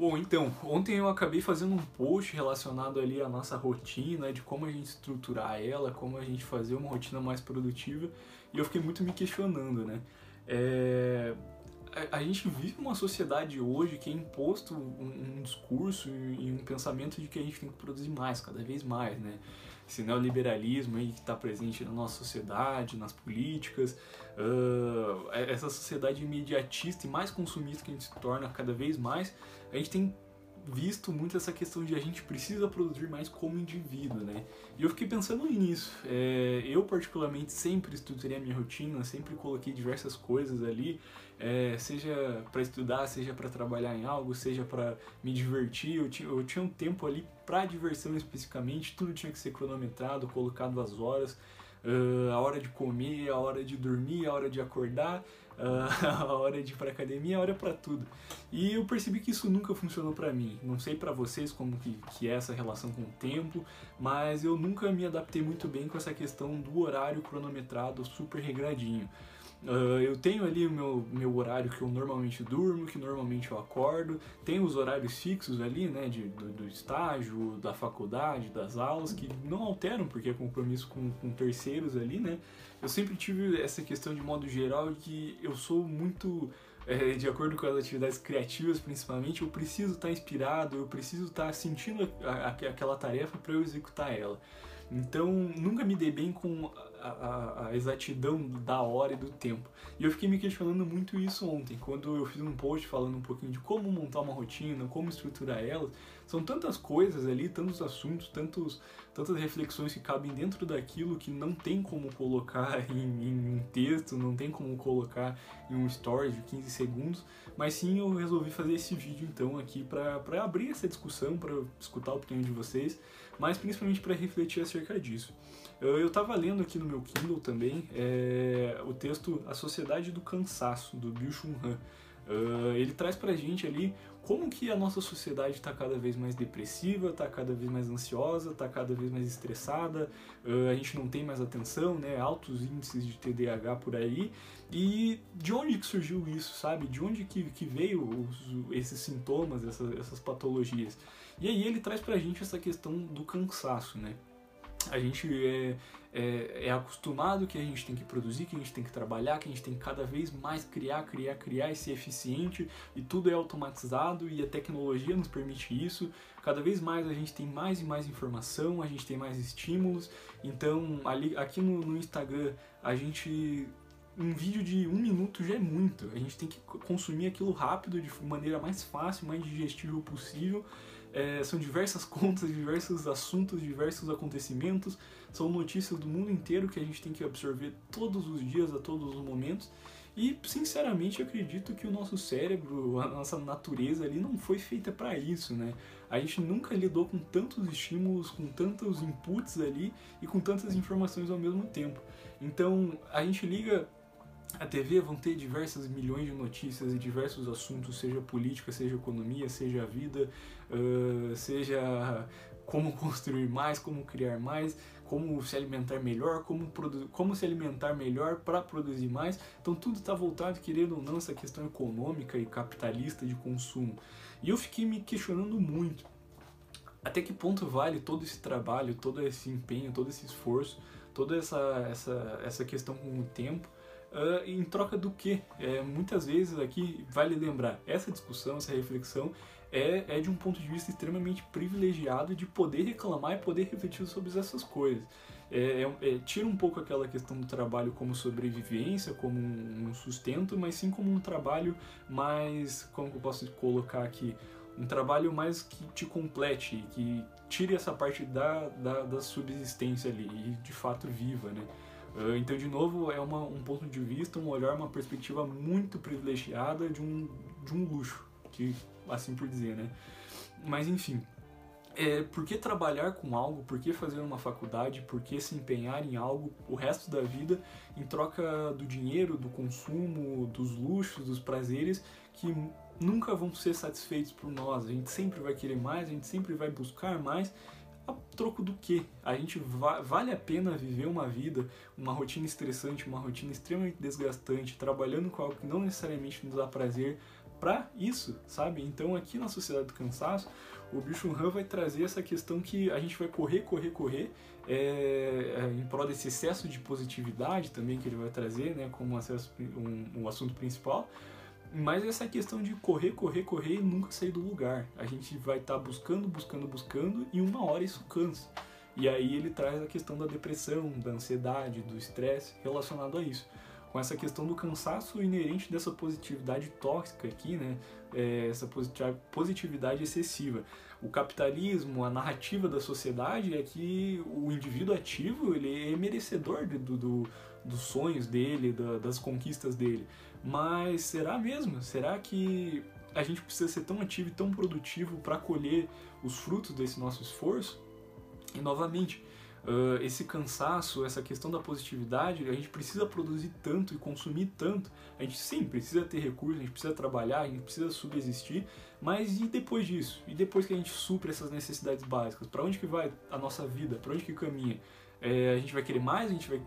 Bom, então, ontem eu acabei fazendo um post relacionado ali à nossa rotina, de como a gente estruturar ela, como a gente fazer uma rotina mais produtiva, e eu fiquei muito me questionando, né? É... A, gente vive uma sociedade hoje que é imposto um, um discurso e um pensamento de que a gente tem que produzir mais, cada vez mais, né? esse neoliberalismo aí que está presente na nossa sociedade, nas políticas, uh, essa sociedade imediatista e mais consumista que a gente se torna cada vez mais, a gente tem visto muito essa questão de a gente precisa produzir mais como indivíduo, né? E eu fiquei pensando nisso. É, eu, particularmente, sempre estruturei a minha rotina, sempre coloquei diversas coisas ali, é, seja para estudar, seja para trabalhar em algo, seja para me divertir. Eu tinha, eu tinha um tempo ali para diversão especificamente, tudo tinha que ser cronometrado, colocado as horas. Uh, a hora de comer, a hora de dormir, a hora de acordar, a hora de ir para academia, a hora para tudo. E eu percebi que isso nunca funcionou para mim. Não sei para vocês como que, que é essa relação com o tempo, mas eu nunca me adaptei muito bem com essa questão do horário cronometrado super regradinho. Uh, eu tenho ali o meu, meu horário que eu normalmente durmo, que normalmente eu acordo, tenho os horários fixos ali, né, de, do, do estágio, da faculdade, das aulas, que não alteram porque é compromisso com, com terceiros ali, né. Eu sempre tive essa questão de modo geral que eu sou muito é, de acordo com as atividades criativas principalmente, eu preciso estar inspirado, eu preciso estar sentindo a, a, aquela tarefa para eu executar ela. Então, nunca me dei bem com a, a, exatidão da hora e do tempo. E eu fiquei me questionando muito isso ontem, quando eu fiz um post falando um pouquinho de como montar uma rotina, como estruturar ela. São tantas coisas ali, tantos assuntos, tantos, tantas reflexões que cabem dentro daquilo que não tem como colocar em, em um texto, não tem como colocar em um story de 15 segundos, mas sim eu resolvi fazer esse vídeo então aqui para abrir essa discussão, para escutar a opinião de vocês, mas principalmente para refletir acerca disso. Eu estava lendo aqui no meu Kindle também é, o texto A Sociedade do Cansaço, do Bill Chun Han. Uh, ele traz pra gente ali como que a nossa sociedade está cada vez mais depressiva, está cada vez mais ansiosa, está cada vez mais estressada, a gente não tem mais atenção, né, altos índices de TDAH por aí, e de onde que surgiu isso, sabe? De onde que, que veio os, esses sintomas, essas, essas patologias? E aí ele traz pra gente essa questão do cansaço, né? A gente é, é, é, acostumado que a gente tem que produzir, que a gente tem que trabalhar, que a gente tem que cada vez mais criar, criar, criar e ser eficiente e tudo é automatizado e a tecnologia nos permite isso. Cada vez mais a gente tem mais e mais informação, a gente tem mais estímulos. Então, ali, aqui no, no Instagram, a gente um vídeo de um minuto já é muito. A gente tem que consumir aquilo rápido, de maneira mais fácil, mais digestível possível. É, são diversas contas, diversos assuntos, diversos acontecimentos, são notícias do mundo inteiro que a gente tem que absorver todos os dias, a todos os momentos. E sinceramente acredito que o nosso cérebro, a nossa natureza ali não foi feita para isso, né? A gente nunca lidou com tantos estímulos, com tantos inputs ali e com tantas informações ao mesmo tempo. Então a gente liga a TV vão ter diversas milhões de notícias e diversos assuntos, seja política, seja economia, seja vida, uh, seja como construir mais, como criar mais, como se alimentar melhor, como, como se alimentar melhor para produzir mais. Então tudo está voltado, querendo ou não, essa questão econômica e capitalista de consumo. E eu fiquei me questionando muito. Até que ponto vale todo esse trabalho, todo esse empenho, todo esse esforço, toda essa, essa, essa questão com o tempo Uh, em troca do que? É, muitas vezes aqui vale lembrar, essa discussão, essa reflexão é, é de um ponto de vista extremamente privilegiado de poder reclamar e poder refletir sobre essas coisas. É, é, é tira um pouco aquela questão do trabalho como sobrevivência, como um, sustento, mas sim como um trabalho mais, como eu posso colocar aqui, um trabalho mais que te complete, que tire essa parte da, da, da subsistência ali e de fato viva, né? Ah, então, de novo, é uma, um ponto de vista, um olhar, uma perspectiva muito privilegiada de um, de um luxo, que, assim por dizer, né? Mas, enfim, é, por que trabalhar com algo, por que fazer uma faculdade, por que se empenhar em algo o resto da vida em troca do dinheiro, do consumo, dos luxos, dos prazeres que nunca vão ser satisfeitos por nós. A gente sempre vai querer mais, a gente sempre vai buscar mais a troco do que? A gente va vale a pena viver uma vida, uma rotina estressante, uma rotina extremamente desgastante, trabalhando com algo que não necessariamente nos dá prazer para isso, sabe? Então aqui na Sociedade do Cansaço, o Bicho Han vai trazer essa questão que a gente vai correr, correr, correr, é, é, em prol desse excesso de positividade também que ele vai trazer, né, como um, um assunto principal, mas essa questão de correr, correr, correr e nunca sair do lugar. A gente vai estar tá buscando, buscando, buscando e uma hora isso cansa. E aí ele traz a questão da depressão, da ansiedade, do estresse relacionado a isso. Com essa questão do cansaço inerente dessa positividade tóxica aqui, né? É, essa positividade excessiva. O capitalismo, a narrativa da sociedade é que o indivíduo ativo ele é merecedor do, do dos sonhos dele, da, das conquistas dele. Mas será mesmo? Será que a gente precisa ser tão ativo e tão produtivo para colher os frutos desse nosso esforço? E novamente, uh, esse cansaço, essa questão da positividade, a gente precisa produzir tanto e consumir tanto. A gente sim precisa ter recursos, a gente precisa trabalhar, a gente precisa subsistir, mas e depois disso? E depois que a gente supre essas necessidades básicas? Para onde que vai a nossa vida? Para onde que caminha? É, a gente vai querer mais? A gente vai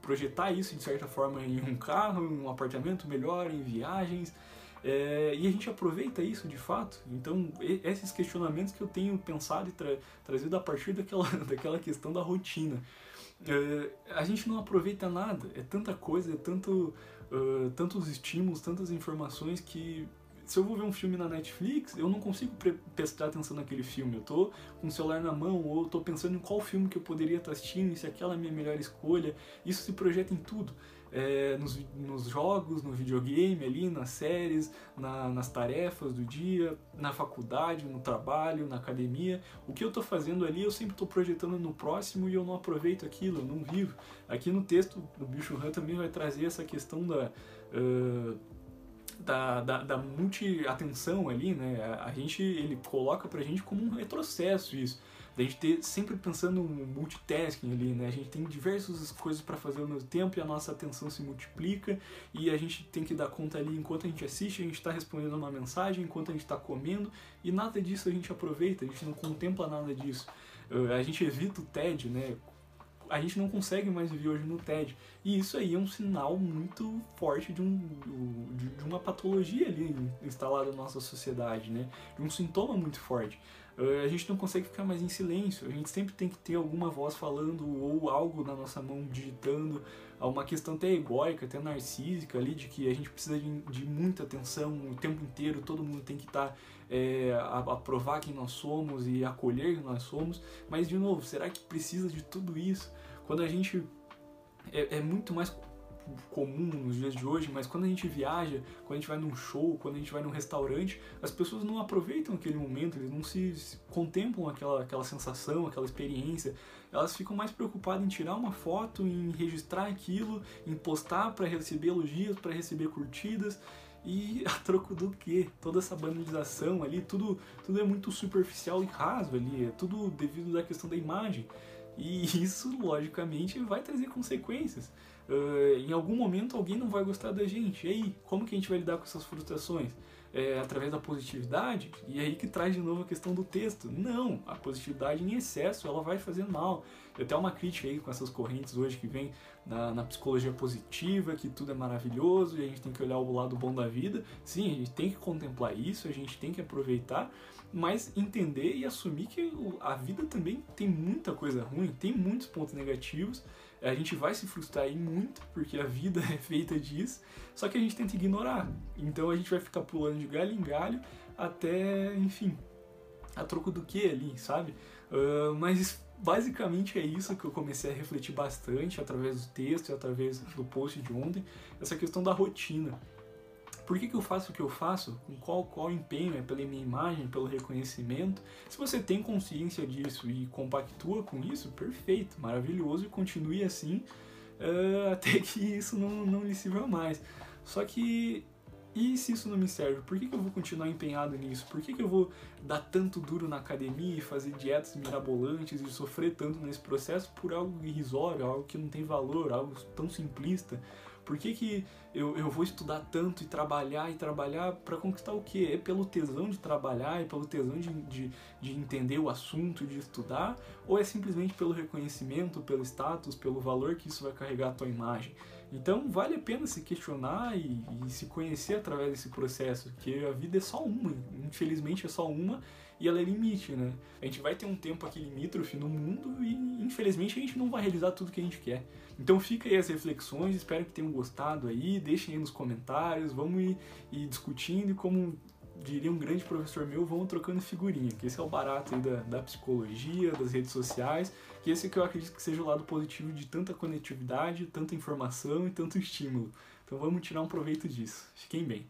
projetar isso de certa forma em um carro, em um apartamento melhor, em viagens? É, e a gente aproveita isso de fato. Então, esses questionamentos que eu tenho pensado e tra trazido a partir daquela, daquela questão da rotina. É, a gente não aproveita nada, é tanta coisa, é tanto, uh, tantos estímulos, tantas informações que se eu vou ver um filme na Netflix, eu não consigo prestar atenção naquele filme. Eu tô com o celular na mão ou tô pensando em qual filme que eu poderia estar assistindo, se aquela é a minha melhor escolha. Isso se projeta em tudo é, nos, nos, jogos, no videogame ali, nas séries, na, nas tarefas do dia, na faculdade, no trabalho, na academia. O que eu estou fazendo ali, eu sempre estou projetando no próximo e eu não aproveito aquilo, eu não vivo. Aqui no texto do Bicho Han também vai trazer essa questão da. Uh, da, da, da multi-atenção ali, né? A, gente, ele coloca pra gente como um retrocesso isso da gente ter sempre pensando no multitasking ali, né? A gente tem diversas coisas para fazer ao mesmo tempo e a nossa atenção se multiplica e a gente tem que dar conta ali enquanto a gente assiste, a gente está respondendo uma mensagem, enquanto a gente está comendo e nada disso a gente aproveita, a gente não contempla nada disso. Uh, a gente evita o TED, né? A gente não consegue mais viver hoje no TED. E isso aí é um sinal muito forte de, um, de uma patologia ali instalada na nossa sociedade, né? De um sintoma muito forte. Eh, a gente não consegue ficar mais em silêncio, a gente sempre tem que ter alguma voz falando ou algo na nossa mão digitando, uma questão até egóica, até narcísica ali, de que a gente precisa de, de muita atenção o tempo inteiro, todo mundo tem que estar tá, é, a, a, provar quem nós somos e acolher quem nós somos, mas de novo, será que precisa de tudo isso? Quando a gente é, é muito mais comum nos dias de hoje, mas quando a gente viaja, quando a gente vai num show, quando a gente vai num restaurante, as pessoas não aproveitam aquele momento, eles não se, se contemplam aquela, aquela sensação, aquela experiência. Elas ficam mais preocupadas em tirar uma foto, em registrar aquilo, em postar para receber elogios, para receber curtidas. E a troco do que? Toda essa banalização ali, tudo, tudo é muito superficial e raso ali, é tudo devido à questão da imagem. E isso, logicamente, vai trazer consequências. Uh, em algum momento alguém não vai gostar da gente. E aí, como que a gente vai lidar com essas frustrações? É, através da positividade? E aí que traz de novo a questão do texto. Não, a positividade em excesso ela vai fazer mal. Tem até uma crítica aí com essas correntes hoje que vem na, na, psicologia positiva, que tudo é maravilhoso e a gente tem que olhar o lado bom da vida. Sim, a gente tem que contemplar isso, a gente tem que aproveitar, mas entender e assumir que a vida também tem muita coisa ruim, tem muitos pontos negativos a gente vai se frustrar aí muito, porque a vida é feita disso, só que a gente tenta ignorar. Então a gente vai ficar pulando de galho em galho até, enfim, a troco do que ali, sabe? Uh, mas basicamente é isso que eu comecei a refletir bastante através do texto e através do post de ontem, essa questão da rotina. Por que, que eu faço o que eu faço? Com qual, qual empenho? É pela minha imagem, pelo reconhecimento? Se você tem consciência disso e compactua com isso, perfeito, maravilhoso e continue assim uh, até que isso não, não lhe sirva mais. Só que e se isso não me serve? Por que, que eu vou continuar empenhado nisso? Por que, que eu vou dar tanto duro na academia e fazer dietas mirabolantes e sofrer tanto nesse processo por algo irrisório, algo que não tem valor, algo tão simplista? Por que, que eu, eu vou estudar tanto e trabalhar e trabalhar para conquistar o quê? É pelo tesão de trabalhar, é pelo tesão de, de, de entender o assunto, de estudar? Ou é simplesmente pelo reconhecimento, pelo status, pelo valor que isso vai carregar a tua imagem? Então vale a pena se questionar e, e, se conhecer através desse processo, porque a vida é só uma, infelizmente é só uma e ela é limite, né? A gente vai ter um tempo aqui limítrofe no mundo e infelizmente a gente não vai realizar tudo que a gente quer. Então fica aí as reflexões, espero que tenham gostado aí, deixem aí nos comentários, vamos ir, ir discutindo e como diria um grande professor meu, vão trocando figurinha, que esse é o barato aí da, da psicologia, das redes sociais, que esse que eu acredito que seja o lado positivo de tanta conectividade, tanta informação e tanto estímulo. Então vamos tirar um proveito disso. Fiquem bem.